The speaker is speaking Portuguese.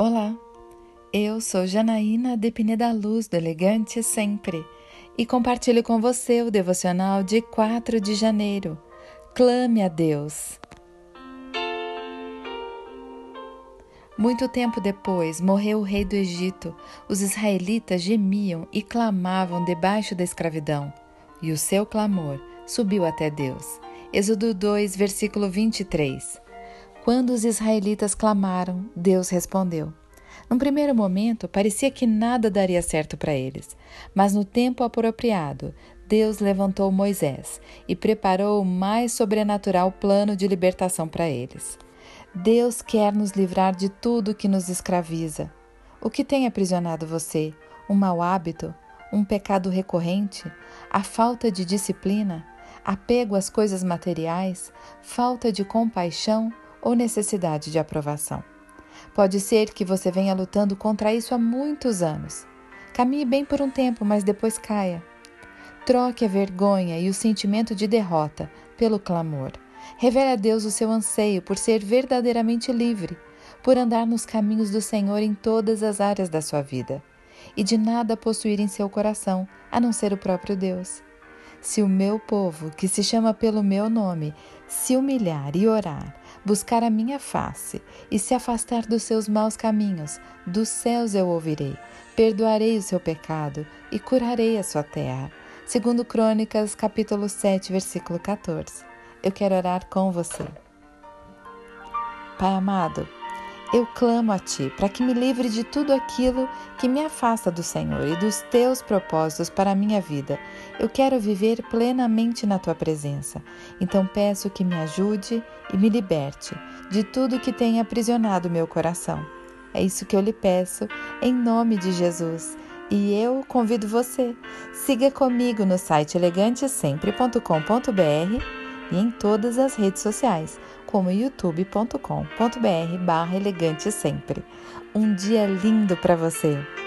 Olá, eu sou Janaína Depine da Luz do Elegante Sempre e compartilho com você o devocional de 4 de janeiro. Clame a Deus. Muito tempo depois morreu o rei do Egito. Os israelitas gemiam e clamavam debaixo da escravidão, e o seu clamor subiu até Deus. Êxodo 2, versículo 23. Quando os israelitas clamaram, Deus respondeu. Num primeiro momento, parecia que nada daria certo para eles, mas no tempo apropriado, Deus levantou Moisés e preparou o mais sobrenatural plano de libertação para eles. Deus quer nos livrar de tudo que nos escraviza. O que tem aprisionado você? Um mau hábito? Um pecado recorrente? A falta de disciplina? Apego às coisas materiais? Falta de compaixão? Ou necessidade de aprovação. Pode ser que você venha lutando contra isso há muitos anos. Caminhe bem por um tempo, mas depois caia. Troque a vergonha e o sentimento de derrota pelo clamor. Revele a Deus o seu anseio por ser verdadeiramente livre, por andar nos caminhos do Senhor em todas as áreas da sua vida e de nada possuir em seu coração a não ser o próprio Deus. Se o meu povo, que se chama pelo meu nome, se humilhar e orar, buscar a minha face e se afastar dos seus maus caminhos, dos céus eu ouvirei, perdoarei o seu pecado e curarei a sua terra. Segundo Crônicas, capítulo 7, versículo 14. Eu quero orar com você. Pai amado, eu clamo a Ti para que me livre de tudo aquilo que me afasta do Senhor e dos Teus propósitos para a minha vida. Eu quero viver plenamente na Tua presença. Então peço que me ajude e me liberte de tudo que tem aprisionado meu coração. É isso que eu lhe peço, em nome de Jesus. E eu convido você, siga comigo no site elegantesempre.com.br e em todas as redes sociais, como youtube.com.br barra elegante sempre. Um dia lindo para você!